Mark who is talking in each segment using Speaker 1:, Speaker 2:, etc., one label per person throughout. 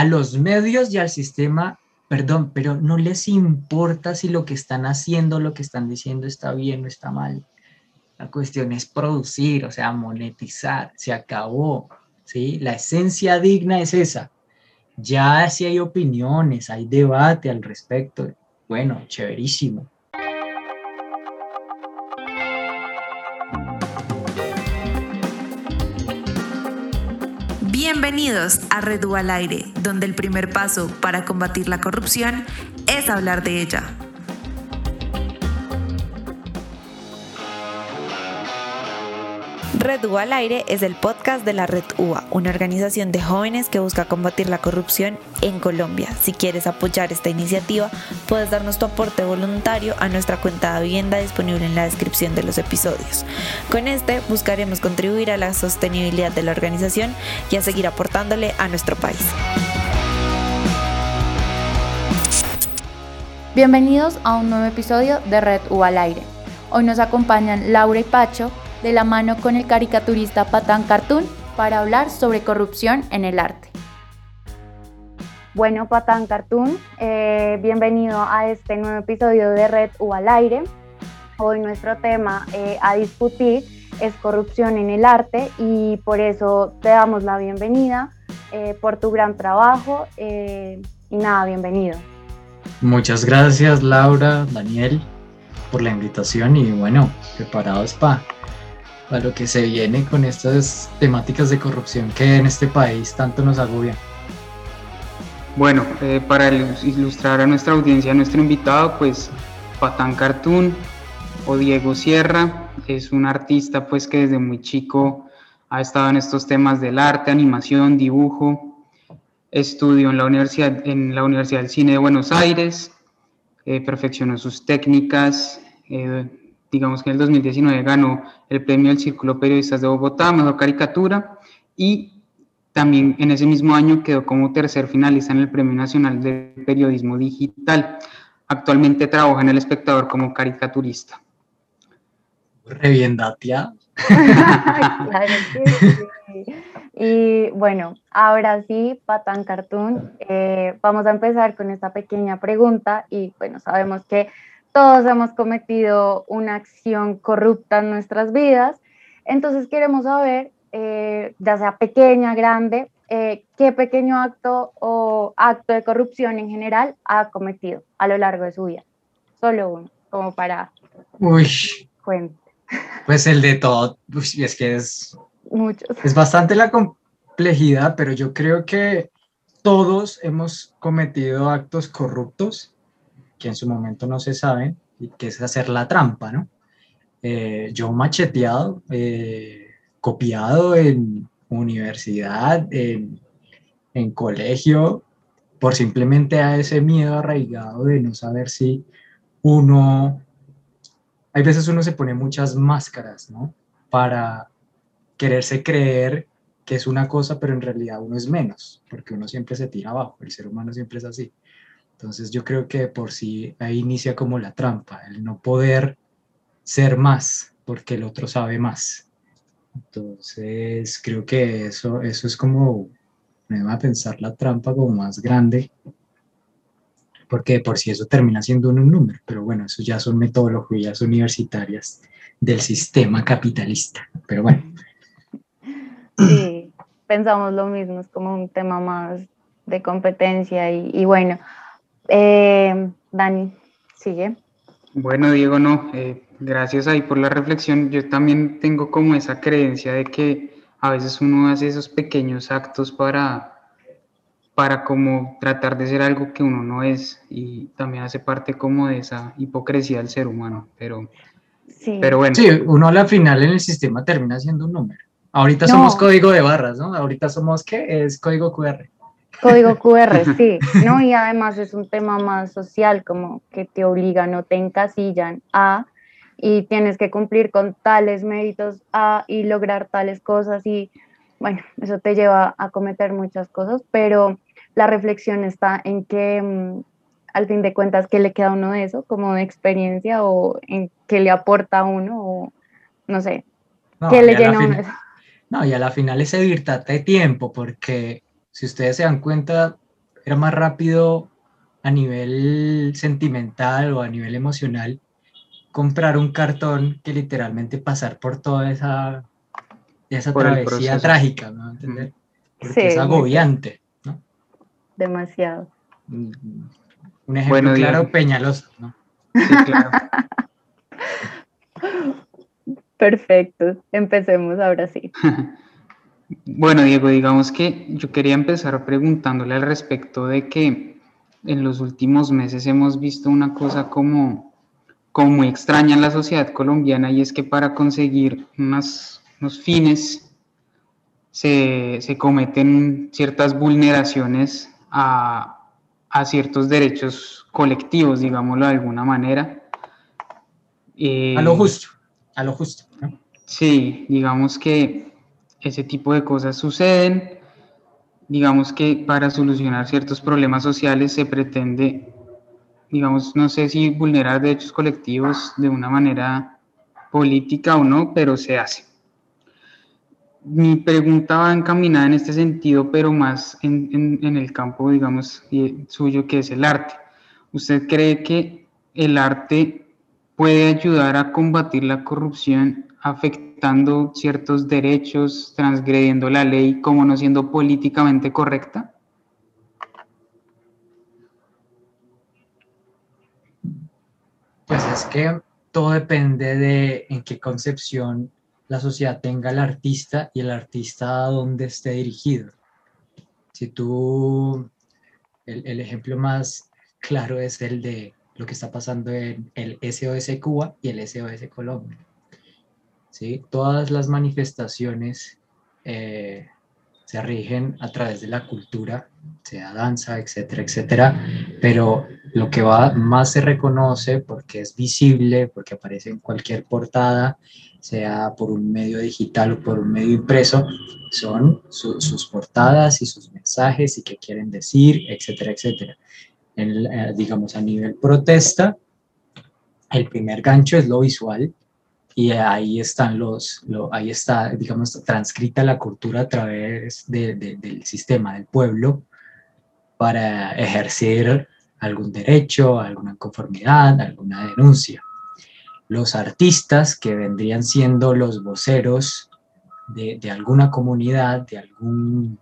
Speaker 1: a los medios y al sistema, perdón, pero no les importa si lo que están haciendo, lo que están diciendo está bien o está mal. La cuestión es producir, o sea, monetizar, se acabó, ¿sí? La esencia digna es esa. Ya si hay opiniones, hay debate al respecto, bueno, chéverísimo.
Speaker 2: Bienvenidos a Redu al Aire, donde el primer paso para combatir la corrupción es hablar de ella. Red U al aire es el podcast de la Red UA, una organización de jóvenes que busca combatir la corrupción en Colombia. Si quieres apoyar esta iniciativa, puedes darnos tu aporte voluntario a nuestra cuenta de vivienda disponible en la descripción de los episodios. Con este buscaremos contribuir a la sostenibilidad de la organización y a seguir aportándole a nuestro país.
Speaker 3: Bienvenidos a un nuevo episodio de Red U al aire. Hoy nos acompañan Laura y Pacho de la mano con el caricaturista Patán Cartoon para hablar sobre corrupción en el arte. Bueno, Patán Cartoon, eh, bienvenido a este nuevo episodio de Red U al aire. Hoy nuestro tema eh, a discutir es corrupción en el arte y por eso te damos la bienvenida eh, por tu gran trabajo y nada, bienvenido.
Speaker 1: Muchas gracias Laura, Daniel, por la invitación y bueno, preparados para a lo que se viene con estas temáticas de corrupción que en este país tanto nos agobian.
Speaker 4: Bueno, eh, para ilustrar a nuestra audiencia, a nuestro invitado, pues Patán Cartoon o Diego Sierra es un artista pues que desde muy chico ha estado en estos temas del arte, animación, dibujo, estudió en la Universidad, en la Universidad del Cine de Buenos Aires, eh, perfeccionó sus técnicas, eh, digamos que en el 2019 ganó el premio del Círculo Periodistas de Bogotá, Mejor Caricatura, y también en ese mismo año quedó como tercer finalista en el Premio Nacional de Periodismo Digital. Actualmente trabaja en El Espectador como caricaturista.
Speaker 1: Re bien claro
Speaker 3: Y bueno, ahora sí, Patán Cartoon, eh, vamos a empezar con esta pequeña pregunta y bueno, sabemos que todos hemos cometido una acción corrupta en nuestras vidas, entonces queremos saber, eh, ya sea pequeña, grande, eh, qué pequeño acto o acto de corrupción en general ha cometido a lo largo de su vida. Solo uno, como para...
Speaker 1: Uy. Pues el de todo, es que es...
Speaker 3: Muchos.
Speaker 1: Es bastante la complejidad, pero yo creo que todos hemos cometido actos corruptos que en su momento no se saben, y que es hacer la trampa, ¿no? Eh, yo macheteado, eh, copiado en universidad, en, en colegio, por simplemente a ese miedo arraigado de no saber si uno, hay veces uno se pone muchas máscaras, ¿no? Para quererse creer que es una cosa, pero en realidad uno es menos, porque uno siempre se tira abajo, el ser humano siempre es así. Entonces yo creo que por sí ahí inicia como la trampa, el no poder ser más porque el otro sabe más. Entonces creo que eso, eso es como, me va a pensar la trampa como más grande, porque por si eso termina siendo un número, pero bueno, eso ya son metodologías universitarias del sistema capitalista, pero bueno.
Speaker 3: Sí, pensamos lo mismo, es como un tema más de competencia y, y bueno, eh, Dani, sigue.
Speaker 4: Bueno, Diego, no, eh, gracias ahí por la reflexión. Yo también tengo como esa creencia de que a veces uno hace esos pequeños actos para, para como tratar de ser algo que uno no es y también hace parte como de esa hipocresía del ser humano, pero,
Speaker 1: sí. pero bueno. Sí, uno a la final en el sistema termina siendo un número. Ahorita somos código de barras, ¿no? Ahorita somos, ¿qué? Es código QR.
Speaker 3: Código QR, sí, ¿no? Y además es un tema más social, como que te obligan o te encasillan a y tienes que cumplir con tales méritos a y lograr tales cosas y bueno, eso te lleva a cometer muchas cosas, pero la reflexión está en que mm, al fin de cuentas, ¿qué le queda a uno de eso como de experiencia o en qué le aporta a uno o no sé, qué le llena a uno
Speaker 1: No, y a la final es evitate de tiempo porque si ustedes se dan cuenta, era más rápido a nivel sentimental o a nivel emocional comprar un cartón que literalmente pasar por toda esa, esa travesía trágica, ¿no? ¿Entender? Porque es agobiante, ¿no?
Speaker 3: Demasiado.
Speaker 1: Mm, un ejemplo claro, Peñalosa, ¿no?
Speaker 4: Sí, claro.
Speaker 3: Perfecto, empecemos ahora sí.
Speaker 4: bueno, Diego, digamos que yo quería empezar preguntándole al respecto de que en los últimos meses hemos visto una cosa como, como muy extraña en la sociedad colombiana y es que para conseguir unos fines se, se, cometen ciertas vulneraciones a, a, ciertos derechos colectivos, digámoslo de alguna manera.
Speaker 1: a lo justo, a lo justo.
Speaker 4: Sí, digamos que ese tipo de cosas suceden digamos que para solucionar ciertos problemas sociales se pretende, digamos, no sé si vulnerar derechos colectivos de una manera política o no, pero se hace. Mi pregunta va encaminada en este sentido, pero más en, en el campo, digamos, suyo, que es el arte. ¿Usted cree que el arte puede ayudar a combatir la corrupción afectando ciertos derechos, transgrediendo la ley como no siendo políticamente correcta?
Speaker 1: Pues es que todo depende de en qué concepción la sociedad tenga el artista y el artista a dónde esté dirigido. Si tú, el, el ejemplo más claro es el de lo que está pasando en el SOS Cuba y el SOS Colombia ¿sí? Todas las manifestaciones eh, se rigen a través de la cultura, sea danza, etcétera, etcétera, pero lo que más se reconoce porque es visible, porque aparece en cualquier portada, sea por un medio digital o por un medio impreso, son sus portadas y sus mensajes y qué quieren decir, etcétera, etcétera. Eh, digamos, a nivel protesta, el primer gancho es lo visual, y ahí están los, ahí está, digamos, transcrita la cultura a través del sistema del pueblo para ejercer algún derecho, alguna conformidad, alguna denuncia. Los artistas que vendrían siendo los voceros de, de alguna comunidad, de algún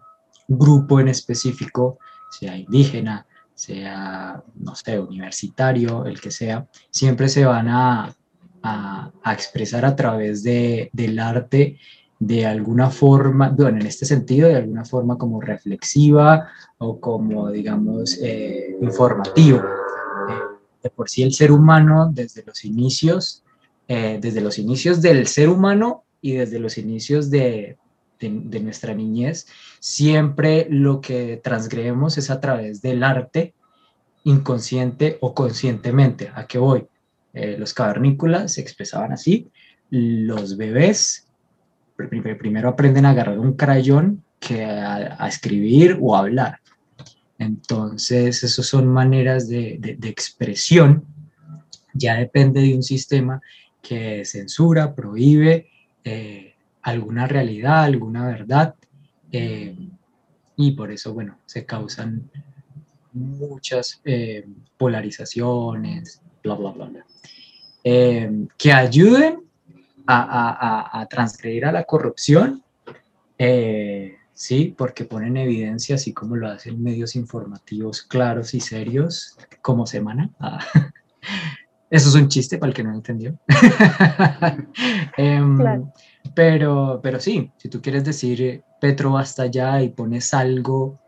Speaker 1: grupo en específico, sea indígena, sea, no sé, universitario, el que sea, siempre se van a, a, expresar a través de, del arte de alguna forma, bueno, en este sentido, de alguna forma como reflexiva o como, digamos, eh, informativo. Eh, de por sí el ser humano desde los inicios, eh, desde los inicios del ser humano y desde los inicios de, de, de, nuestra niñez, siempre lo que transgreemos es a través del arte, inconsciente o conscientemente. ¿A qué voy? Eh, los cavernícolas se expresaban así, los bebés primero aprenden a agarrar un crayón que a, escribir o a hablar. Entonces, esas son maneras de, expresión. Ya depende de un sistema que censura, prohíbe eh, alguna realidad, alguna verdad. Eh, y por eso, bueno, se causan muchas polarizaciones, bla, bla, bla, bla. Eh, que ayuden a, a, transgredir a la corrupción, eh, sí, porque ponen evidencia, así como lo hacen medios informativos claros y serios, como Semana. Ah, eso es un chiste para el que no entendió. Em, pero, pero sí, si tú quieres decir Petro hasta allá y pones algo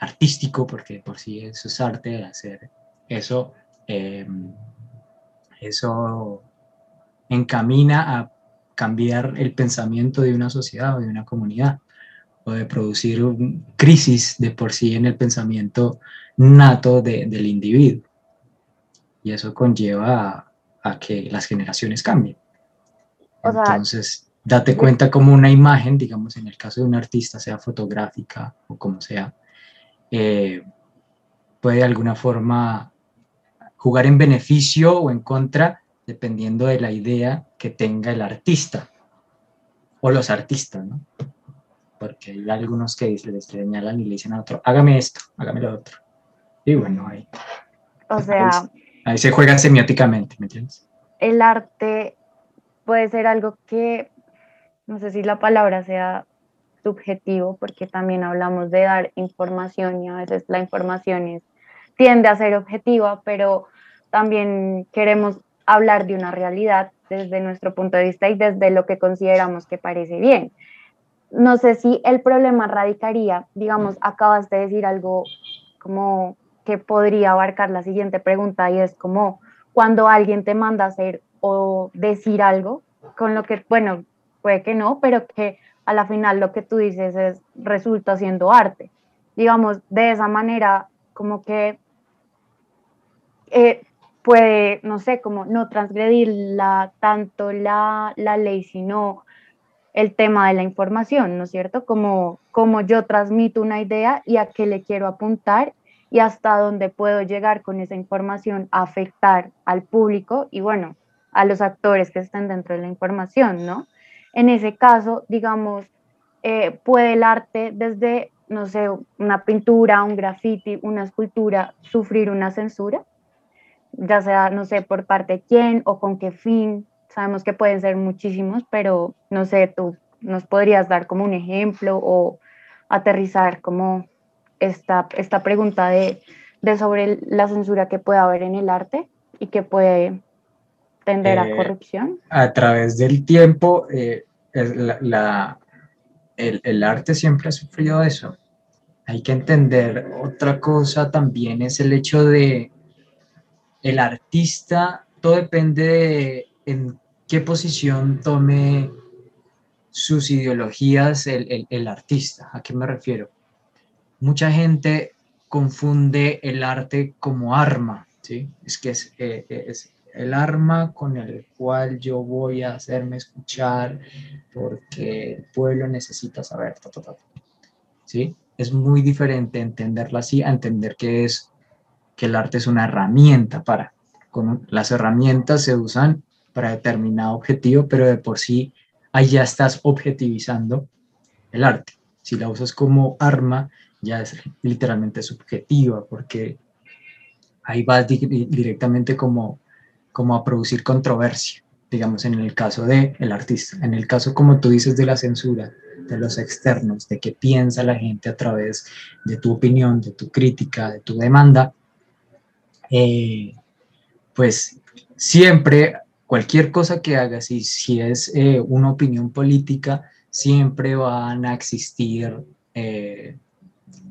Speaker 1: artístico, porque por sí eso es arte, hacer eso, em, eso encamina a cambiar el pensamiento de una sociedad o de una comunidad o de producir un crisis de por sí en el pensamiento nato del individuo. Y eso conlleva a, que las generaciones cambien. Entonces, date cuenta como una imagen, digamos, en el caso de un artista, sea fotográfica o como sea, eh, puede de alguna forma jugar en beneficio o en contra, dependiendo de la idea que tenga el artista o los artistas, ¿no? porque hay algunos que les señalan y le dicen a otro, hágame esto, hágame lo otro. Y bueno, ahí.
Speaker 3: O sea.
Speaker 1: Ahí, se juega semióticamente, ¿me entiendes?
Speaker 3: El arte puede ser algo que, no sé si la palabra sea subjetivo, porque también hablamos de dar información y a veces la información es, tiende a ser objetiva, pero también queremos hablar de una realidad desde nuestro punto de vista y desde lo que consideramos que parece bien. No sé si el problema radicaría, digamos, acabas de decir algo como que podría abarcar la siguiente pregunta y es como cuando alguien te manda hacer o decir algo, con lo que, bueno, puede que no, pero que a la final lo que tú dices es, resulta siendo arte. Digamos, de esa manera, como que eh, puede, no sé, como no transgredir la, tanto la, la, ley, sino el tema de la información, ¿no es cierto? Como, como yo transmito una idea y a qué le quiero apuntar y hasta dónde puedo llegar con esa información a afectar al público y bueno, a los actores que están dentro de la información, ¿no? En ese caso, digamos, eh, puede el arte desde, no sé, una pintura, un graffiti, una escultura, sufrir una censura ya sea, no sé, por parte de quién o con qué fin. Sabemos que pueden ser muchísimos, pero no sé, tú nos podrías dar como un ejemplo o aterrizar como esta, esta pregunta de, de sobre la censura que puede haber en el arte y que puede tender a eh, corrupción.
Speaker 1: A través del tiempo, eh, la, el, el arte siempre ha sufrido eso. Hay que entender otra cosa también es el hecho de el artista, todo depende de en qué posición tome sus ideologías el, artista. ¿A qué me refiero? Mucha gente confunde el arte como arma, ¿sí? Es que es, eh, es el arma con el cual yo voy a hacerme escuchar porque el pueblo necesita saber, ¿sí? Es muy diferente entenderlo así a entender que es que el arte es una herramienta para. Con, las herramientas se usan para determinado objetivo, pero de por sí ahí ya estás objetivizando el arte. Si la usas como arma, ya es literalmente subjetiva, porque ahí vas directamente como, como a producir controversia, digamos, en el caso del el artista. En el caso, como tú dices, de la censura, de los externos, de qué piensa la gente a través de tu opinión, de tu crítica, de tu demanda, eh, pues siempre, cualquier cosa que hagas, y si es eh, una opinión política, siempre van a existir, eh,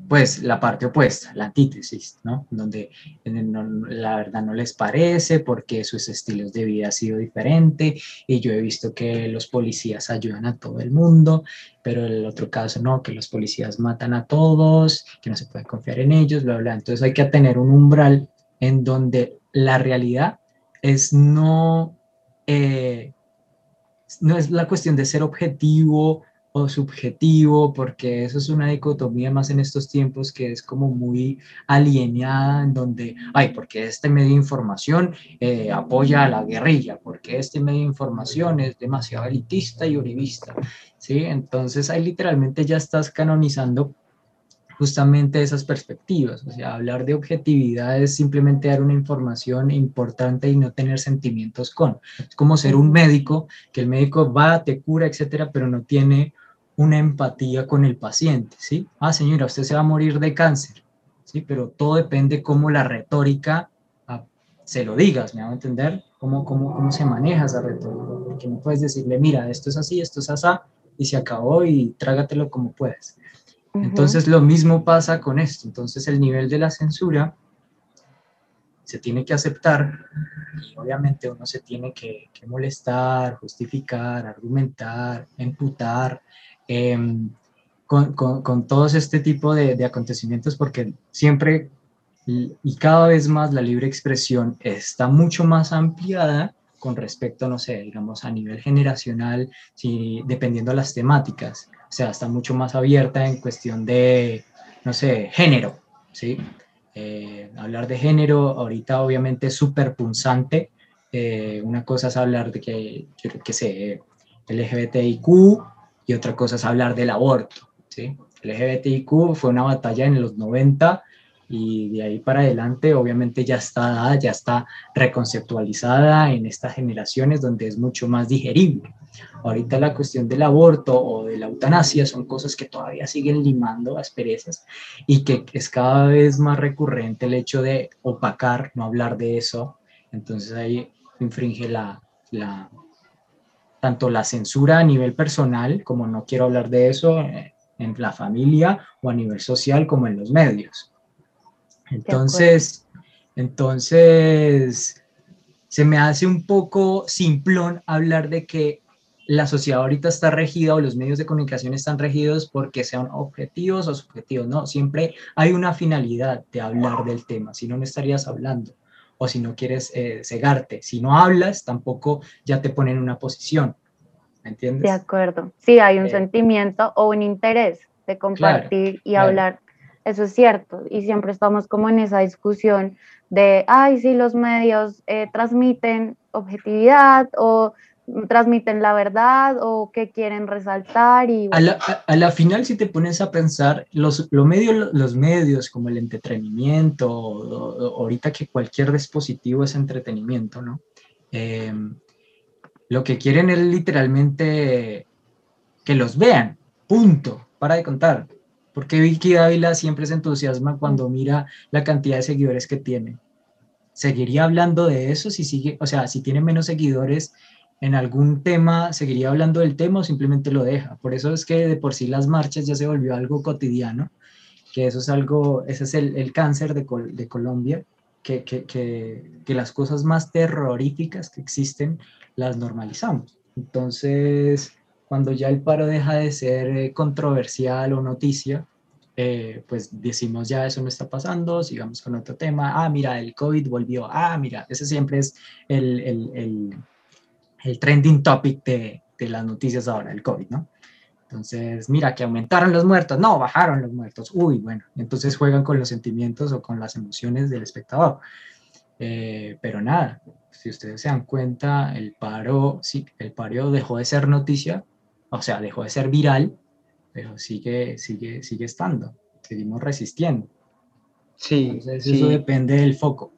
Speaker 1: pues, la parte opuesta, la antítesis, ¿no? Donde la verdad no les parece porque sus estilos de vida han sido diferente y yo he visto que los policías ayudan a todo el mundo, pero el otro caso no, que los policías matan a todos, que no se puede confiar en ellos, bla, bla. Entonces hay que tener un umbral en donde la realidad es no, eh, no es la cuestión de ser objetivo o subjetivo, porque eso es una dicotomía más en estos tiempos que es como muy alienada, en donde, ay, porque este medio de información eh, apoya a la guerrilla, porque este medio de información es demasiado elitista y uribista, ¿sí? Entonces ahí literalmente ya estás canonizando justamente esas perspectivas. O sea, hablar de objetividad es simplemente dar una información importante y no tener sentimientos con. Es como ser un médico, que el médico va, te cura, etcétera, pero no tiene una empatía con el paciente, ¿sí? Ah, señora, usted se va a morir de cáncer, ¿sí? Pero todo depende cómo la retórica ah, se lo digas, ¿me va a entender? ¿Cómo, cómo, cómo se maneja esa retórica? Porque no puedes decirle, mira, esto es así, esto es así, y se acabó y trágatelo como puedes. Entonces lo mismo pasa con esto. Entonces el nivel de la censura se tiene que aceptar y obviamente uno se tiene que, molestar, justificar, argumentar, imputar em, con, todos este tipo de, acontecimientos porque siempre y cada vez más la libre expresión está mucho más ampliada con respecto, no sé, digamos a nivel generacional, si, dependiendo de las temáticas. Sea, está mucho más abierta en cuestión de, no sé, género, ¿sí? Eh, hablar de género ahorita obviamente es súper punzante. Eh, una cosa es hablar de que, yo que sé, LGBTIQ y otra cosa es hablar del aborto. ¿sí? LGBTIQ fue una batalla en los 90 y de ahí para adelante obviamente ya está dada, ya está reconceptualizada en estas generaciones donde es mucho más digerible. Ahorita la cuestión del aborto o de la eutanasia son cosas que todavía siguen limando asperezas y que es cada vez más recurrente el hecho de opacar, no hablar de eso. Entonces ahí infringe la, la tanto la censura a nivel personal, como no quiero hablar de eso, eh, en la familia o a nivel social como en los medios. Entonces, entonces, se me hace un poco simplón hablar de que la sociedad ahorita está regida o los medios de comunicación están regidos porque sean objetivos o subjetivos. No, siempre hay una finalidad de hablar del tema, si no, no estarías hablando. O si no quieres eh, cegarte, si no hablas, tampoco ya te ponen en una posición. ¿Me entiendes?
Speaker 3: De acuerdo. Sí, hay un eh, sentimiento o un interés de compartir y hablar eso es cierto. Y siempre estamos como en esa discusión de, ay, si los medios eh, transmiten objetividad o transmiten la verdad o qué quieren resaltar. Y,
Speaker 1: a, la, final, si te pones a pensar, los, los, medios, los medios como el entretenimiento, ahorita que cualquier dispositivo es entretenimiento, ¿no? Em, lo que quieren es literalmente que los vean, punto, para de contar. Porque Vicky Dávila siempre se entusiasma cuando mira la cantidad de seguidores que tiene. ¿Seguiría hablando de eso si sigue, o sea, si tiene menos seguidores en algún tema, seguiría hablando del tema o simplemente lo deja? Por eso es que de por sí las marchas ya se volvió algo cotidiano, que eso es algo, ese es el, cáncer de, de Colombia, que, que, que, las cosas más terroríficas que existen las normalizamos. Entonces, cuando ya el paro deja de ser eh, controversial o noticia, eh, pues decimos ya eso no está pasando, sigamos con otro tema, ah, mira, el COVID volvió, ah, mira, ese siempre es el, el, el, el trending topic de, de, las noticias ahora, el COVID, ¿no? Entonces, mira, que aumentaron los muertos, no, bajaron los muertos, uy, bueno, entonces juegan con los sentimientos o con las emociones del espectador. Eh, pero nada, si ustedes se dan cuenta, el paro, sí, el paro dejó de ser noticia o sea, dejó de ser viral, pero sigue, sigue, sigue estando, seguimos resistiendo.
Speaker 4: Sí,
Speaker 1: Entonces, eso depende del foco.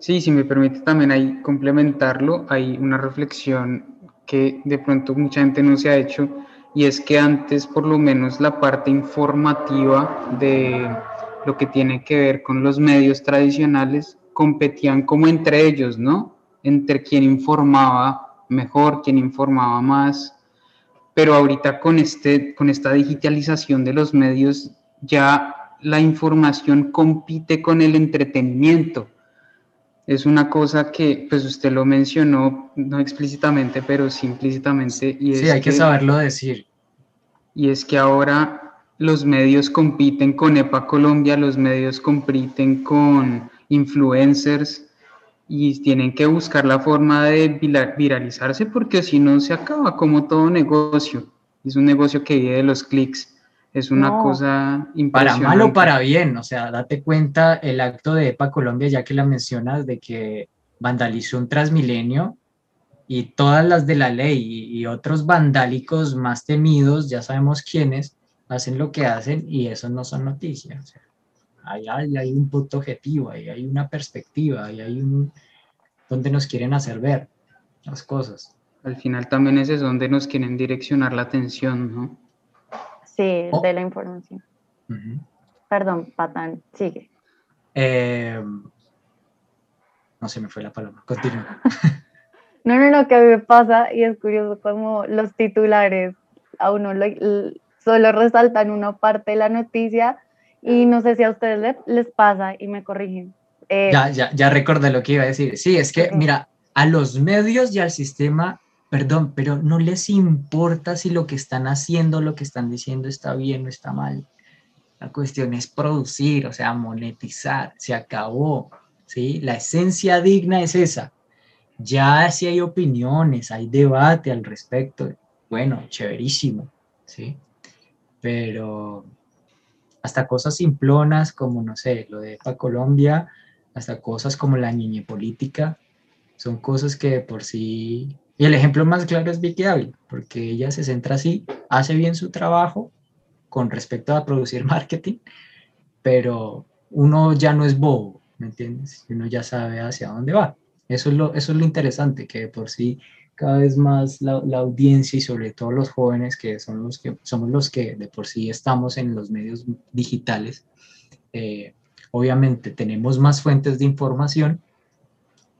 Speaker 4: Sí, si me permite también ahí complementarlo, hay una reflexión que de pronto mucha gente no se ha hecho y es que antes por lo menos la parte informativa de lo que tiene que ver con los medios tradicionales competían como entre ellos, ¿no? Entre quien informaba mejor, quien informaba más, pero ahorita con, este, con esta digitalización de los medios ya la información compite con el entretenimiento. Es una cosa que, pues usted lo mencionó, no explícitamente, pero sí implícitamente.
Speaker 1: Y sí, hay que, saberlo decir.
Speaker 4: Y es que ahora los medios compiten con EPA Colombia, los medios compiten con influencers, y tienen que buscar la forma de viralizarse porque si no se acaba como todo negocio. Es un negocio que vive de los clics. Es una cosa
Speaker 1: impresionante. Para mal o para bien, o sea, date cuenta el acto de EPA Colombia, ya que la mencionas, de que vandalizó un Transmilenio y todas las de la ley y, otros vandálicos más temidos, ya sabemos quiénes, hacen lo que hacen y eso no son noticias ahí hay, un punto objetivo, ahí hay una perspectiva, ahí hay un donde nos quieren hacer ver las cosas.
Speaker 4: Al final también ese es donde nos quieren direccionar la atención, ¿no?
Speaker 3: Sí, oh. de la información. Perdón, Patán, sigue.
Speaker 1: Eh, no se me fue la palabra, continúa.
Speaker 3: no, no, no, que a mí me pasa y es curioso como los titulares a uno solo resaltan una parte de la noticia y no sé si a ustedes les, pasa y me corrigen.
Speaker 1: Eh, ya, ya, ya recordé lo que iba a decir. Sí, es que, mira, a los medios y al sistema, perdón, pero no les importa si lo que están haciendo, lo que están diciendo está bien o está mal. La cuestión es producir, o sea, monetizar, se acabó, ¿sí? La esencia digna es esa. Ya si hay opiniones, hay debate al respecto, bueno, chéverísimo, ¿sí? Pero hasta cosas simplonas como, no sé, lo de EPA Colombia, hasta cosas como la niña política, son cosas que por sí... Y el ejemplo más claro es Vicky Ávila, porque ella se centra así, hace bien su trabajo con respecto a producir marketing, pero uno ya no es bobo, ¿me entiendes? Uno ya sabe hacia dónde va. Eso es lo, eso es lo interesante, que por sí cada vez más la, la, audiencia y sobre todo los jóvenes que, son los que somos los que de por sí estamos en los medios digitales, eh, obviamente tenemos más fuentes de información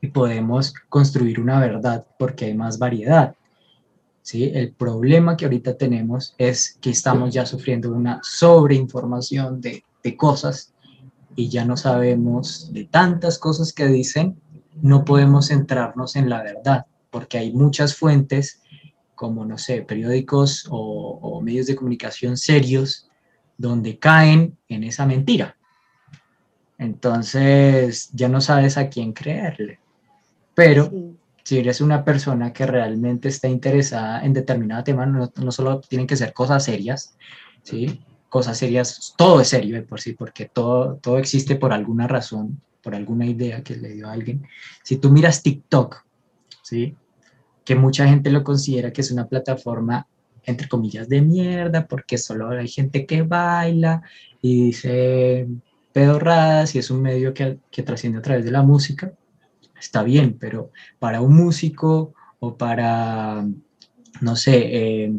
Speaker 1: y podemos construir una verdad porque hay más variedad. ¿sí? El problema que ahorita tenemos es que estamos ya sufriendo una sobreinformación de, de cosas y ya no sabemos de tantas cosas que dicen, no podemos centrarnos en la verdad porque hay muchas fuentes como, no sé, periódicos o, o medios de comunicación serios donde caen en esa mentira. Entonces ya no sabes a quién creerle. Pero sí. si eres una persona que realmente está interesada en determinado tema, no, no, solo tienen que ser cosas serias, ¿sí? Cosas serias, todo es serio de por sí, porque todo, todo existe por alguna razón, por alguna idea que le dio a alguien. Si tú miras TikTok, ¿sí? Que mucha gente lo considera que es una plataforma entre comillas de mierda porque solo hay gente que baila y dice pedorradas y es un medio que, que trasciende a través de la música, está bien, pero para un músico o para, no sé, eh,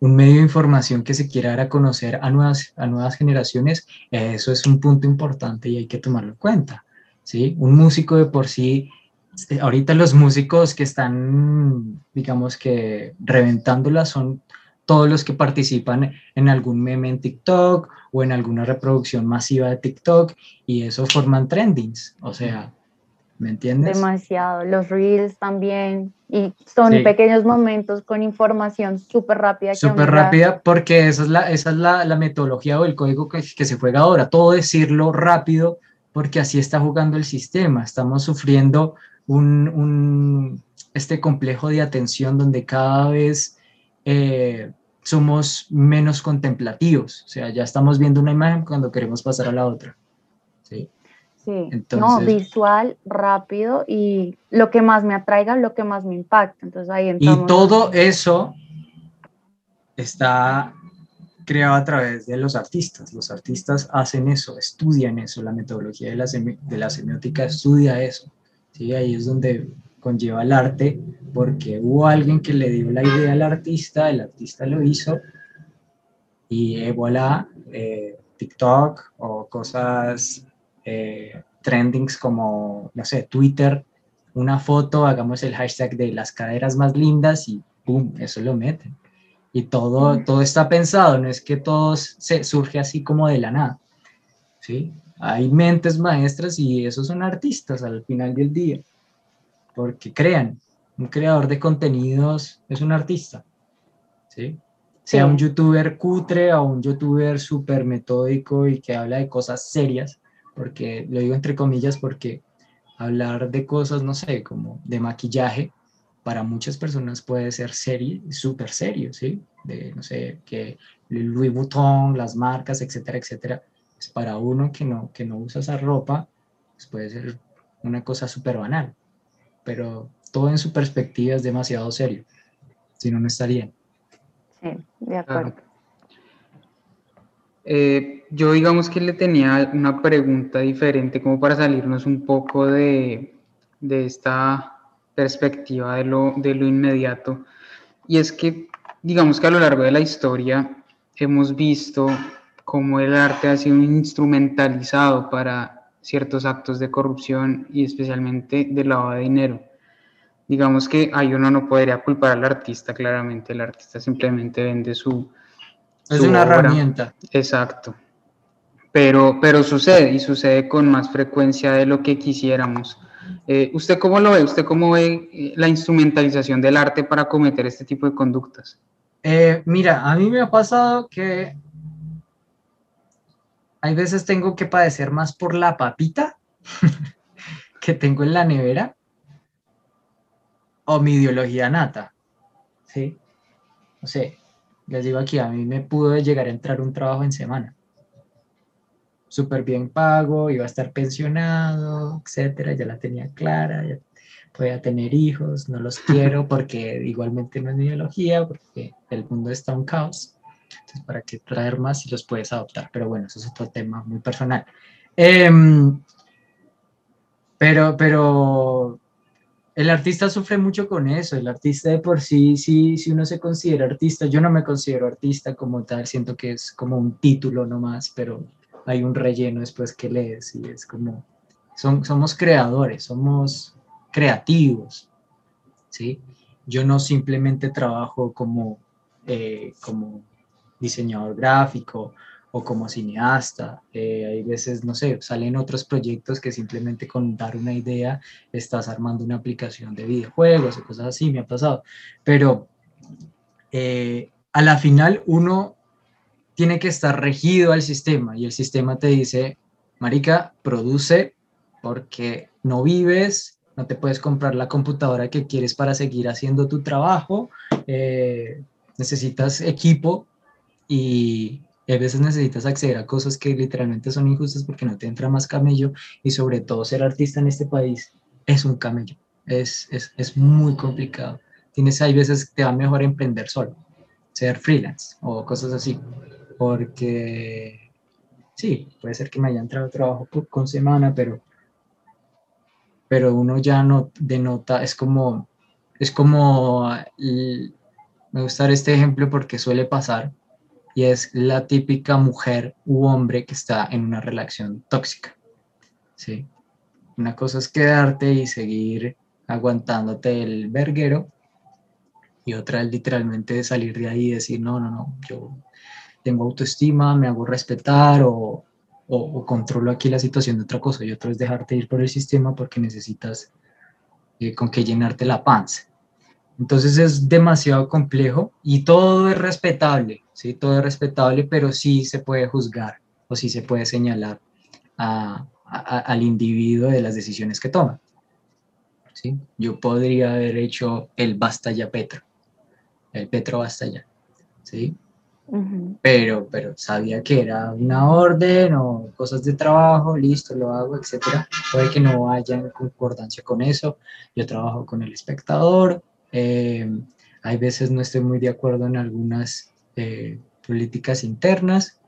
Speaker 1: un medio de información que se quiera dar a conocer a nuevas, a nuevas generaciones, eso es un punto importante y hay que tomarlo en cuenta. ¿sí? Un músico de por sí, ahorita los músicos que están, digamos que reventándola son todos los que participan en algún meme en TikTok o en alguna reproducción masiva de TikTok y eso forman trendings, o sea, ¿me entiendes?
Speaker 3: Demasiado, los reels también y son sí. pequeños momentos con información súper rápida.
Speaker 1: Súper rápida porque esa es, la, esa es la, la metodología o el código que, que se juega ahora, todo decirlo rápido porque así está jugando el sistema, estamos sufriendo un, un este complejo de atención donde cada vez eh, somos menos contemplativos, o sea, ya estamos viendo una imagen cuando queremos pasar a la otra. Sí.
Speaker 3: Entonces, no, visual, rápido y lo que más me atraiga, lo que más me impacta. Entonces ahí
Speaker 1: entramos. Y todo eso está creado a través de los artistas. Los artistas hacen eso, estudian eso, la metodología de la, de la semiótica estudia eso. ¿sí? Ahí es donde conlleva el arte, porque hubo alguien que le dio la idea al artista, el artista lo hizo, y voilà, eh, TikTok o cosas eh, trendings como, no sé, Twitter, una foto, hagamos el hashtag de las caderas más lindas y ¡pum! Eso lo meten. Y todo, todo está pensado, no es que todo se surge así como de la nada. ¿sí? Hay mentes maestras y esos son artistas al final del día porque crean. Un creador de contenidos es un artista, ¿sí? Sea sí. un youtuber cutre o un youtuber súper metódico y que habla de cosas serias, porque lo digo entre comillas porque hablar de cosas, no sé, como de maquillaje, para muchas personas puede ser serio, súper serio, ¿sí? De, no sé, que Louis Vuitton, las marcas, etcétera, etcétera. Pues para uno que no, que no usa esa ropa, pues puede ser una cosa súper banal pero todo en su perspectiva es demasiado serio, si no, no estaría.
Speaker 3: Sí, de acuerdo. Ah.
Speaker 4: Eh, yo digamos que le tenía una pregunta diferente como para salirnos un poco de, de esta perspectiva de lo, de lo inmediato. Y es que digamos que a lo largo de la historia hemos visto cómo el arte ha sido instrumentalizado para ciertos actos de corrupción y especialmente de lavado de dinero. Digamos que ahí uno no podría culpar al artista, claramente el artista simplemente vende su...
Speaker 1: Es una obra. herramienta.
Speaker 4: Exacto. Pero, pero sucede y sucede con más frecuencia de lo que quisiéramos. Eh, ¿Usted cómo lo ve? ¿Usted cómo ve eh, la instrumentalización del arte para cometer este tipo de conductas?
Speaker 1: Eh, mira, a mí me ha pasado que hay veces tengo que padecer más por la papita que tengo en la nevera o mi ideología nata. ¿Sí? No sé, les digo aquí, a mí me pudo llegar a entrar un trabajo en semana. Súper bien pago, iba a estar pensionado, etcétera, ya la tenía clara, ya podía tener hijos, no los quiero porque igualmente no es mi ideología, porque el mundo está un caos. Entonces, ¿para qué traer más si los puedes adoptar? Pero bueno, eso es otro tema muy personal. Em, pero, pero el artista sufre mucho con eso. El artista de por sí, sí, si uno se considera artista, yo no me considero artista como tal, siento que es como un título nomás, pero hay un relleno después que lees y es como, son, somos creadores, somos creativos, ¿sí? Yo no simplemente trabajo como, eh, como diseñador gráfico o como cineasta. Eh, hay veces, no sé, salen otros proyectos que simplemente con dar una idea estás armando una aplicación de videojuegos o cosas así, me ha pasado. Pero eh, a la final uno tiene que estar regido al sistema y el sistema te dice, Marica, produce porque no vives, no te puedes comprar la computadora que quieres para seguir haciendo tu trabajo, eh, necesitas equipo y, a veces necesitas acceder a cosas que literalmente son injustas porque no te entra más camello y sobre todo ser artista en este país es un camello, es, es, es muy complicado. Tienes, hay veces que te va mejor emprender solo, ser freelance o cosas así, porque sí, puede ser que me haya entrado trabajo con semana, pero, pero uno ya no denota, es como, es como, me gusta dar este ejemplo porque suele pasar, y es la típica mujer u hombre que está en una relación tóxica. ¿sí? Una cosa es quedarte y seguir aguantándote el verguero y otra es literalmente salir de ahí y decir, no, no, no, yo tengo autoestima, me hago respetar o, o, controlo aquí la situación de otra cosa y otro es dejarte ir por el sistema porque necesitas eh, con qué llenarte la panza. Entonces es demasiado complejo y todo es respetable, ¿sí? Todo es respetable, pero sí se puede juzgar o sí se puede señalar al individuo de las decisiones que toma. ¿sí? Yo podría haber hecho el basta ya Petro, el Petro basta ya, ¿sí? pero, pero sabía que era una orden o cosas de trabajo, listo, lo hago, etcétera. Puede que no haya en concordancia con eso. Yo trabajo con el espectador, eh, hay veces no estoy muy de acuerdo en algunas eh, políticas internas,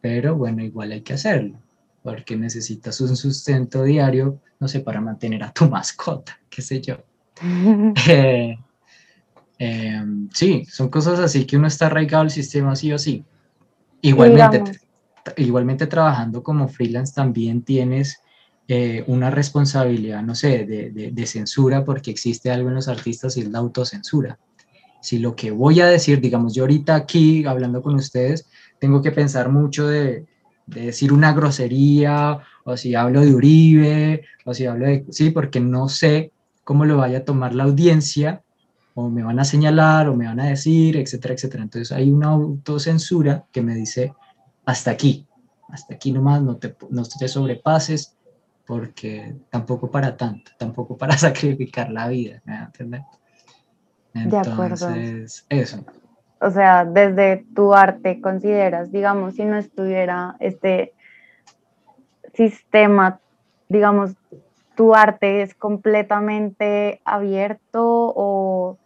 Speaker 1: pero bueno, igual hay que hacerlo, porque necesitas un sustento diario, no sé, para mantener a tu mascota, qué sé yo. Eh, sí, son cosas así que uno está arraigado al sistema sí o sí. Igualmente, igualmente trabajando como freelance también tienes eh, una responsabilidad, no sé, de, censura, porque existe algo en los artistas y es la autocensura. Si lo que voy a decir, digamos, yo ahorita aquí hablando con ustedes, tengo que pensar mucho de, decir una grosería, o si hablo de Uribe, o si hablo de... Sí, porque no sé cómo lo vaya a tomar la audiencia, o me van a señalar, o me van a decir, etcétera, etcétera. Entonces hay una autocensura que me dice, hasta aquí, hasta aquí nomás, no te, no te sobrepases, porque tampoco para tanto, tampoco para sacrificar la vida, ¿me entiendes? Entonces, eso.
Speaker 3: O sea, desde tu arte consideras, digamos, si no estuviera este sistema, digamos, tu arte es completamente abierto o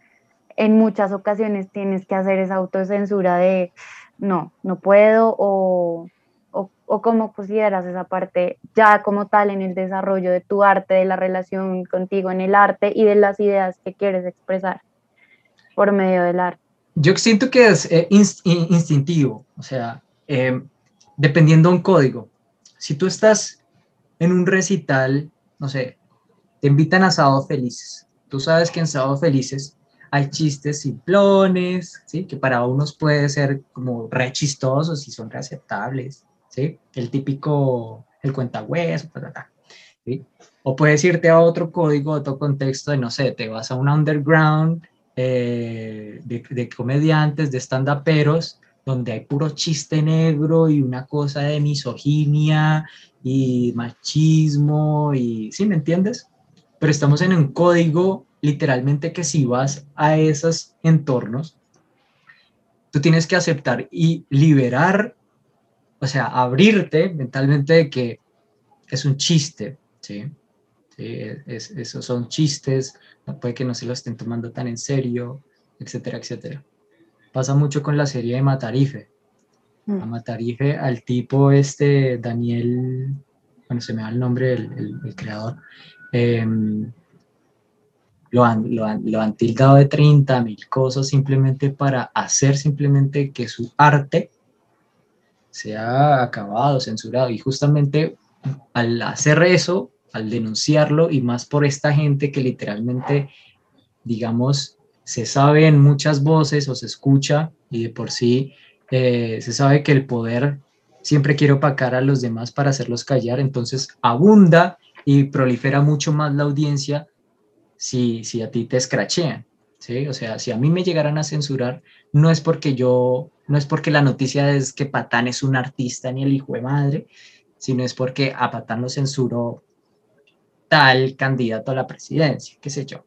Speaker 3: en muchas ocasiones tienes que hacer esa autocensura de no, no puedo o o cómo consideras esa parte ya como tal en el desarrollo de tu arte, de la relación contigo en el arte y de las ideas que quieres expresar por medio del arte?
Speaker 1: Yo siento que es eh, instintivo, o sea, em, dependiendo de un código. Si tú estás en un recital, no sé, te invitan a Sábado Felices. Tú sabes que en Sábado Felices hay chistes simplones, ¿sí? que para unos puede ser como re chistosos y son reaceptables ¿sí? El típico, el cuentahueso, ¿sí? O puedes irte a otro código, otro contexto de, no sé, te vas a un underground eh, de, de, comediantes, de stand-uperos, donde hay puro chiste negro y una cosa de misoginia y machismo y, ¿sí me entiendes? Pero estamos en un código literalmente que si vas a esos entornos, tú tienes que aceptar y liberar o sea, abrirte mentalmente de que es un chiste, ¿sí? ¿Sí? esos son chistes, puede que no se lo estén tomando tan en serio, etcétera, etcétera. Pasa mucho con la serie de Matarife, mm. a Matarife, al tipo este, Daniel, bueno, se me da el nombre, el, creador, em, lo, han, lo, han, lo han tildado de 30 mil cosas simplemente para hacer simplemente que su arte sea acabado, censurado. Y justamente al hacer eso, al denunciarlo, y más por esta gente que literalmente, digamos, se sabe en muchas voces o se escucha y de por sí eh, se sabe que el poder siempre quiere opacar a los demás para hacerlos callar, entonces abunda y prolifera mucho más la audiencia si, si a ti te escrachean. ¿sí? O sea, si a mí me llegaran a censurar, no es porque yo, no es porque la noticia es que Patán es un artista ni el hijo de madre, sino es porque a Patán lo censuró tal candidato a la presidencia, qué sé yo.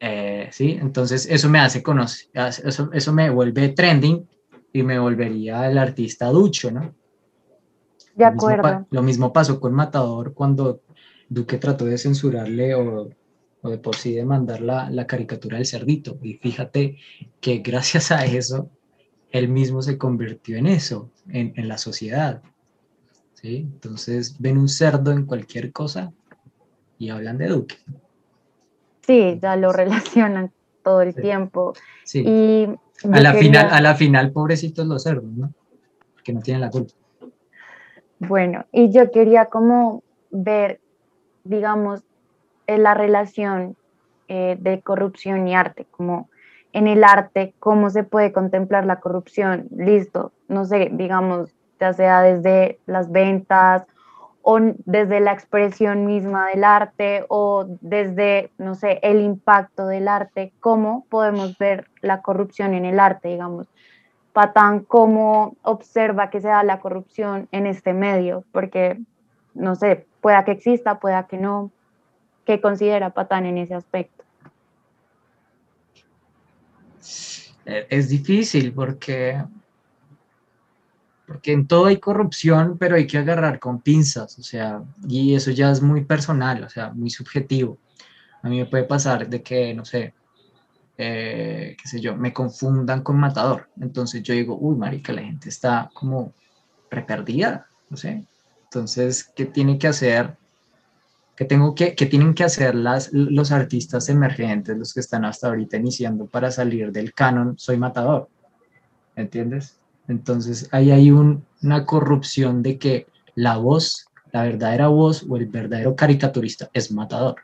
Speaker 1: Eh, ¿sí? Entonces eso me hace conocer, eso, eso me vuelve trending y me volvería el artista ducho, ¿no?
Speaker 3: De acuerdo.
Speaker 1: Lo mismo, pasó con Matador cuando Duque trató de censurarle o, o de por sí de mandar la, la, caricatura del cerdito. Y fíjate que gracias a eso, él mismo se convirtió en eso, en, en la sociedad. ¿sí? Entonces ven un cerdo en cualquier cosa y hablan de Duque.
Speaker 3: Sí, ya lo relacionan todo el tiempo. Y
Speaker 1: a la, final, a la final, pobrecitos los cerdos, ¿no? Que no tienen la culpa.
Speaker 3: Bueno, y yo quería como ver, digamos, la relación eh, de corrupción y arte, como en el arte, cómo se puede contemplar la corrupción, listo, no sé, digamos, ya sea desde las ventas o desde la expresión misma del arte o desde, no sé, el impacto del arte, cómo podemos ver la corrupción en el arte, digamos. Patán, ¿cómo observa que se da la corrupción en este medio? Porque, no sé, pueda que exista, pueda que no. ¿Qué considera Patán en ese aspecto?
Speaker 1: Eh, es difícil porque porque en todo hay corrupción, pero hay que agarrar con pinzas, o sea, y eso ya es muy personal, o sea, muy subjetivo. A mí me puede pasar de que, no sé, eh, qué sé yo, me confundan con matador. Entonces yo digo, uy, marica, la gente está como reperdida, no sé. Entonces, ¿qué tiene que hacer? ¿Qué, tengo que, qué tienen que hacer las, los artistas emergentes, los que están hasta ahorita iniciando para salir del canon? Soy matador. ¿Entiendes? Entonces ahí hay una corrupción de que la voz, la verdadera voz o el verdadero caricaturista es matador.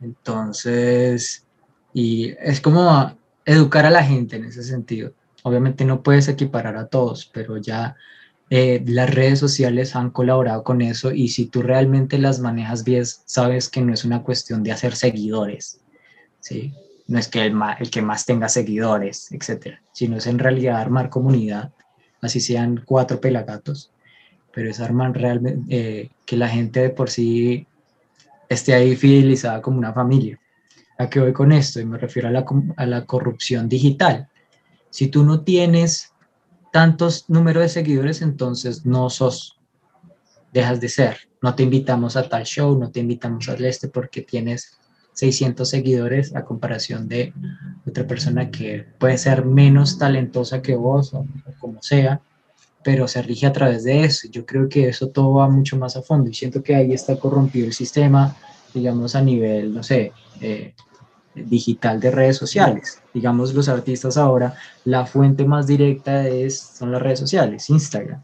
Speaker 1: Entonces, y es como educar a la gente en ese sentido. Obviamente no puedes equiparar a todos, pero ya eh, las redes sociales han colaborado con eso y si tú realmente las manejas bien, sabes que no es una cuestión de hacer seguidores, ¿sí? no es que el, el que más tenga seguidores, etcétera, sino es en realidad armar comunidad, así sean cuatro pelagatos, pero es armar realmente eh, que la gente de por sí esté ahí fidelizada como una familia. ¿A qué voy con esto? Y me refiero a la, a la corrupción digital. Si tú no tienes tantos números de seguidores, entonces no sos, dejas de ser. No te invitamos a tal show, no te invitamos al este porque tienes 600 seguidores a comparación de otra persona que puede ser menos talentosa que vos o, como sea, pero se rige a través de eso. Yo creo que eso todo va mucho más a fondo y siento que ahí está corrompido el sistema, digamos, a nivel, no sé, eh, digital de redes sociales. Digamos, los artistas ahora, la fuente más directa es, son las redes sociales, Instagram.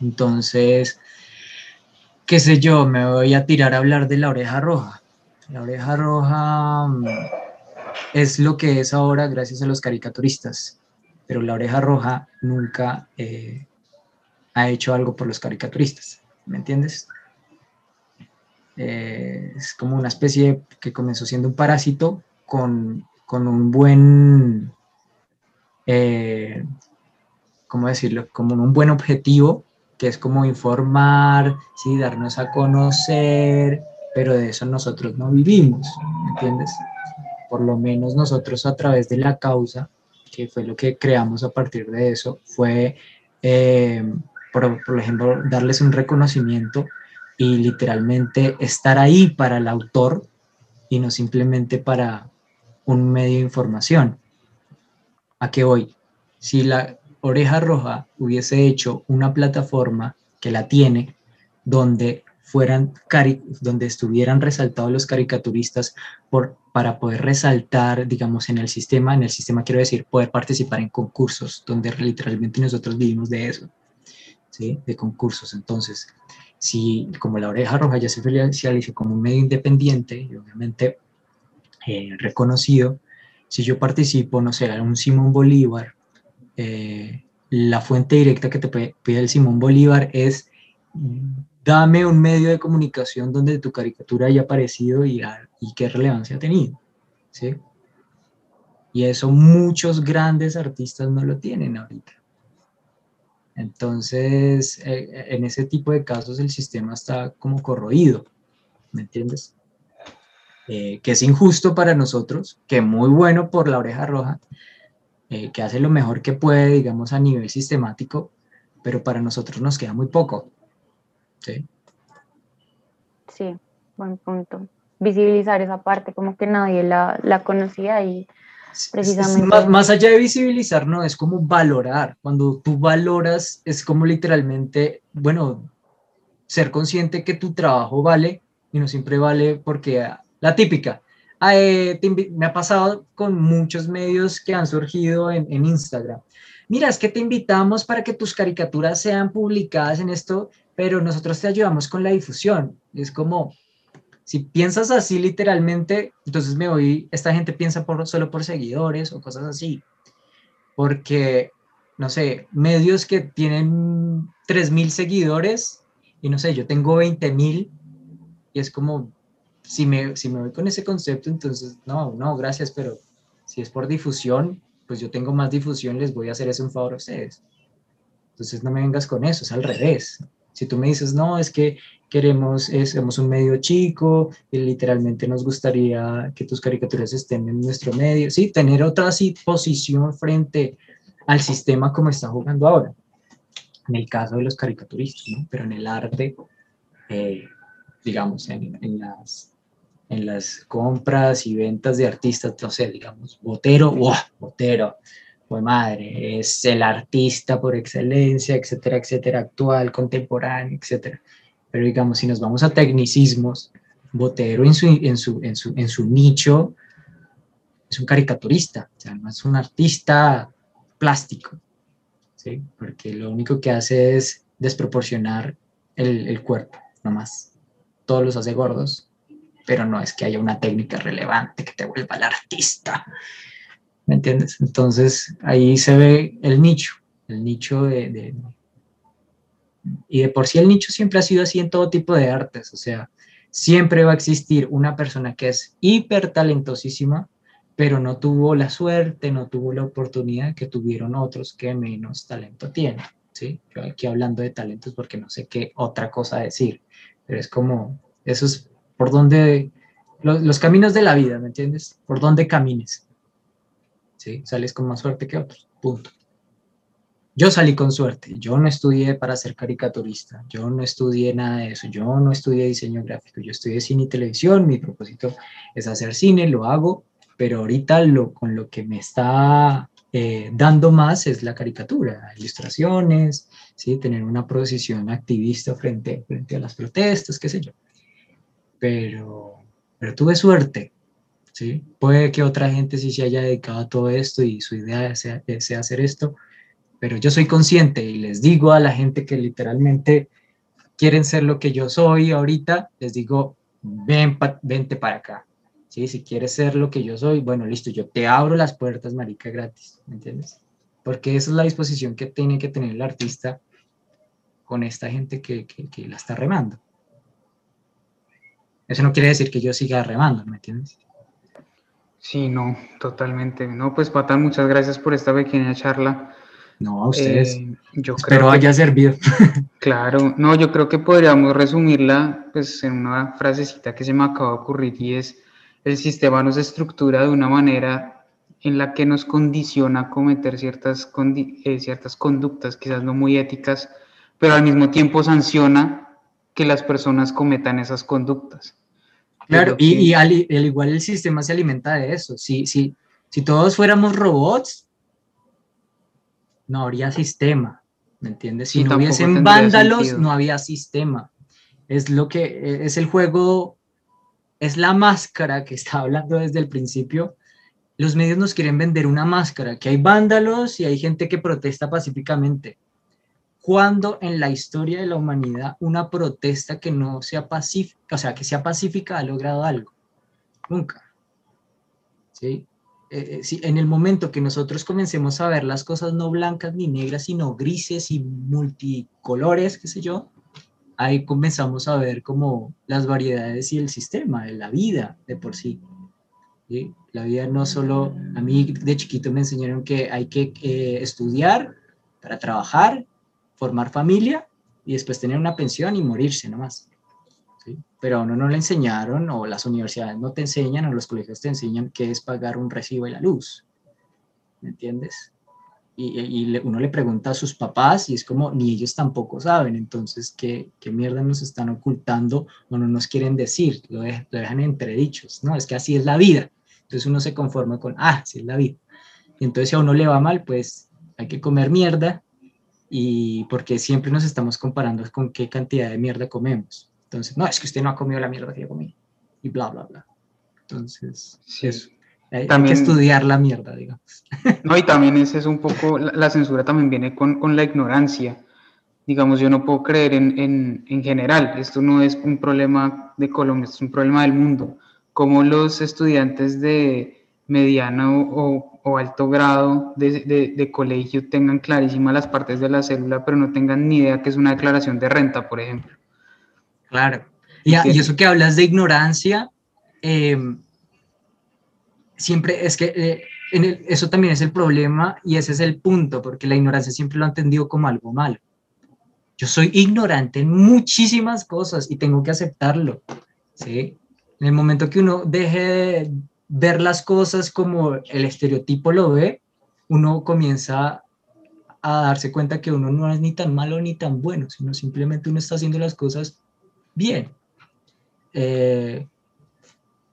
Speaker 1: Entonces, qué sé yo, me voy a tirar a hablar de la oreja roja la oreja roja mm, es lo que es ahora gracias a los caricaturistas, pero la oreja roja nunca eh, ha hecho algo por los caricaturistas, ¿me entiendes? Eh, es como una especie que comenzó siendo un parásito con, un buen, eh, ¿cómo decirlo? Como un buen objetivo, que es como informar, ¿sí? darnos a conocer, pero de eso nosotros no vivimos, ¿me entiendes? Por lo menos nosotros a través de la causa, que fue lo que creamos a partir de eso, fue, eh, por, por ejemplo, darles un reconocimiento y literalmente estar ahí para el autor y no simplemente para un medio de información. ¿A qué voy? si la oreja roja hubiese hecho una plataforma que la tiene, donde fueran donde estuvieran resaltados los caricaturistas por, para poder resaltar, digamos, en el sistema, en el sistema quiero decir, poder participar en concursos, donde literalmente nosotros vivimos de eso, ¿sí? De concursos. Entonces, si como la oreja roja ya se oficializó como un medio independiente y obviamente eh, reconocido, si yo participo, no sé, en un Simón Bolívar, eh, la fuente directa que te pide el Simón Bolívar es dame un medio de comunicación donde tu caricatura haya aparecido y, y qué relevancia ha tenido. ¿sí? Y eso muchos grandes artistas no lo tienen ahorita. Entonces, eh, en ese tipo de casos el sistema está como corroído, ¿me entiendes? Eh, que es injusto para nosotros, que muy bueno por la oreja roja, eh, que hace lo mejor que puede, digamos, a nivel sistemático, pero para nosotros nos queda muy poco. Sí.
Speaker 3: Sí, buen punto. Visibilizar esa parte, como que nadie la conocía y precisamente...
Speaker 1: Más, más, allá de visibilizar, no, es como valorar. Cuando tú valoras, es como literalmente, bueno, ser consciente que tu trabajo vale y no siempre vale porque la típica. Ah, eh, me ha pasado con muchos medios que han surgido en, en Instagram. Mira, es que te invitamos para que tus caricaturas sean publicadas en esto pero nosotros te ayudamos con la difusión. Es como, si piensas así literalmente, entonces me voy, esta gente piensa por, solo por seguidores o cosas así. Porque, no sé, medios que tienen 3.000 seguidores y no sé, yo tengo 20.000 y es como, si me, si me voy con ese concepto, entonces, no, no, gracias, pero si es por difusión, pues yo tengo más difusión, les voy a hacer ese un favor a ustedes. Entonces no me vengas con eso, es al revés. Si tú me dices, no, es que queremos, es, somos un medio chico y literalmente nos gustaría que tus caricaturas estén en nuestro medio, sí, tener otra posición frente al sistema como está jugando ahora, en el caso de los caricaturistas, ¿no? pero en el arte, eh, digamos, en, en, las, en las compras y ventas de artistas, no sé, digamos, Botero, ¡wow! Botero, pues madre, es el artista por excelencia, etcétera, etcétera, actual, contemporáneo, etcétera. Pero digamos, si nos vamos a tecnicismos, Botero en su, en su, en su, en su nicho es un caricaturista, o no es un artista plástico, ¿sí? Porque lo único que hace es desproporcionar el, el cuerpo, nomás. Todos los hace gordos, pero no es que haya una técnica relevante que te vuelva el artista. ¿Me entiendes? Entonces ahí se ve el nicho, el nicho de, Y de por sí el nicho siempre ha sido así en todo tipo de artes, o sea, siempre va a existir una persona que es hiper talentosísima, pero no tuvo la suerte, no tuvo la oportunidad que tuvieron otros que menos talento tienen, ¿sí? Yo aquí hablando de talentos porque no sé qué otra cosa decir, pero es como, eso es por donde, los, los caminos de la vida, ¿me entiendes? Por donde camines. ¿Sí? Sales con más suerte que otros, punto. Yo salí con suerte, yo no estudié para ser caricaturista, yo no estudié nada de eso, yo no estudié diseño gráfico, yo estudié cine y televisión, mi propósito es hacer cine, lo hago, pero ahorita lo, con lo que me está eh, dando más es la caricatura, ilustraciones, ¿sí? tener una posición activista frente, frente a las protestas, qué sé yo. Pero, pero tuve suerte, ¿sí? Puede que otra gente sí se haya dedicado a todo esto y su idea sea, sea hacer esto, pero yo soy consciente y les digo a la gente que literalmente quieren ser lo que yo soy ahorita, les digo, ven, vente para acá. ¿Sí? Si quieres ser lo que yo soy, bueno, listo, yo te abro las puertas, marica, gratis, ¿me entiendes? Porque esa es la disposición que tiene que tener el artista con esta gente que, que la está remando. Eso no quiere decir que yo siga remando, ¿me entiendes?
Speaker 4: Sí, no, totalmente. No, pues Patán, muchas gracias por esta pequeña charla.
Speaker 1: No, a ustedes. Eh, yo Espero haya servido.
Speaker 4: Claro, no, yo creo que podríamos resumirla pues en una frasecita que se me acaba de ocurrir y es el sistema nos estructura de una manera en la que nos condiciona a cometer ciertas, eh, ciertas conductas quizás no muy éticas, pero al mismo tiempo sanciona que las personas cometan esas conductas.
Speaker 1: Claro, y, al, igual el sistema se alimenta de eso. Si, si, si todos fuéramos robots, no habría sistema, ¿me entiendes? Si no hubiesen vándalos, no había sistema. Es lo que es el juego, es la máscara que está hablando desde el principio. Los medios nos quieren vender una máscara, que hay vándalos y hay gente que protesta pacíficamente. ¿Cuándo en la historia de la humanidad una protesta que no sea pacífica, o sea, que sea pacífica ha logrado algo? Nunca. ¿Sí? Eh, eh, en el momento que nosotros comencemos a ver las cosas no blancas ni negras, sino grises y multicolores, qué sé yo, ahí comenzamos a ver como las variedades y el sistema, de la vida de por sí. La vida no solo, a mí de chiquito me enseñaron que hay que eh, estudiar para trabajar, formar familia y después tener una pensión y morirse nomás pero a uno no le enseñaron, o las universidades no te enseñan, o los colegios te enseñan qué es pagar un recibo de la luz. ¿Me entiendes? Y, uno le pregunta a sus papás y es como, ni ellos tampoco saben, entonces, ¿qué, qué mierda nos están ocultando o no nos quieren decir? Lo, lo dejan entredichos, ¿no? Es que así es la vida. Entonces uno se conforma con, ah, así es la vida. Y entonces si a uno le va mal, pues hay que comer mierda y porque siempre nos estamos comparando con qué cantidad de mierda comemos. Entonces, no, es que usted no ha comido la mierda que yo comí. Y bla, bla, bla. Entonces, sí. eso. Hay, que estudiar la mierda, digamos.
Speaker 4: No, y también ese es un poco, la, censura también viene con, con, la ignorancia. Digamos, yo no puedo creer en, en, en, general, esto no es un problema de Colombia, es un problema del mundo. Como los estudiantes de mediano o, o alto grado de, de, de, colegio tengan clarísimas las partes de la célula, pero no tengan ni idea que es una declaración de renta, por ejemplo.
Speaker 1: Claro. Y, eso que hablas de ignorancia, em, siempre es que eh, en eso también es el problema y ese es el punto, porque la ignorancia siempre lo ha entendido como algo malo. Yo soy ignorante en muchísimas cosas y tengo que aceptarlo. ¿sí? En el momento que uno deje de ver las cosas como el estereotipo lo ve, uno comienza a darse cuenta que uno no es ni tan malo ni tan bueno, sino simplemente uno está haciendo las cosas bien. Eh,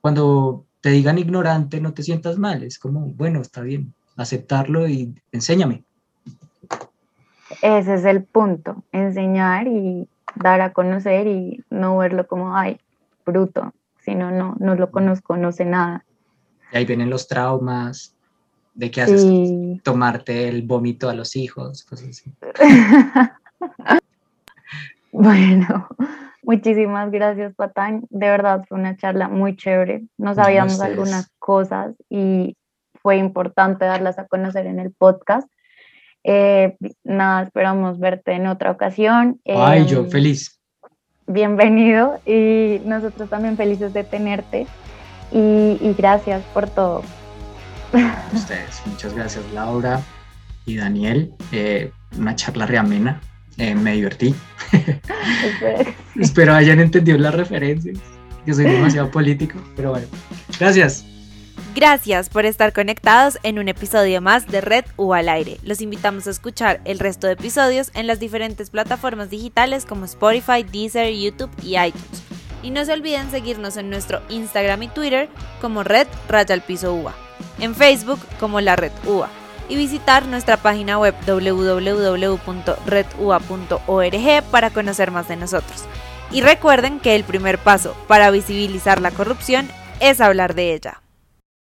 Speaker 1: cuando te digan ignorante, no te sientas mal, es como, bueno, está bien, aceptarlo y enséñame.
Speaker 3: Ese es el punto, enseñar y dar a conocer y no verlo como, ay, bruto, sino no, no lo conozco, no sé nada.
Speaker 1: Y ahí vienen los traumas, de qué haces tomarte el vómito a los hijos, cosas así.
Speaker 3: bueno, Muchísimas gracias, Patán. De verdad fue una charla muy chévere. No sabíamos algunas cosas y fue importante darlas a conocer en el podcast. Eh, nada, esperamos verte en otra ocasión.
Speaker 1: Ay, yo em, feliz.
Speaker 3: Bienvenido y nosotros también felices de tenerte y, gracias por todo.
Speaker 1: ustedes, muchas gracias Laura y Daniel. Eh, una charla reamena eh, me divertí. Espero hayan entendido las referencias, que soy demasiado político, pero bueno. Gracias.
Speaker 2: Gracias por estar conectados en un episodio más de Red U al aire. Los invitamos a escuchar el resto de episodios en las diferentes plataformas digitales como Spotify, Deezer, YouTube y iTunes. Y no se olviden seguirnos en nuestro Instagram y Twitter como Red Raya al Piso UA, en Facebook como La Red UA y visitar nuestra página web www.redua.org para conocer más de nosotros. Y recuerden que el primer paso para visibilizar la corrupción es hablar de ella.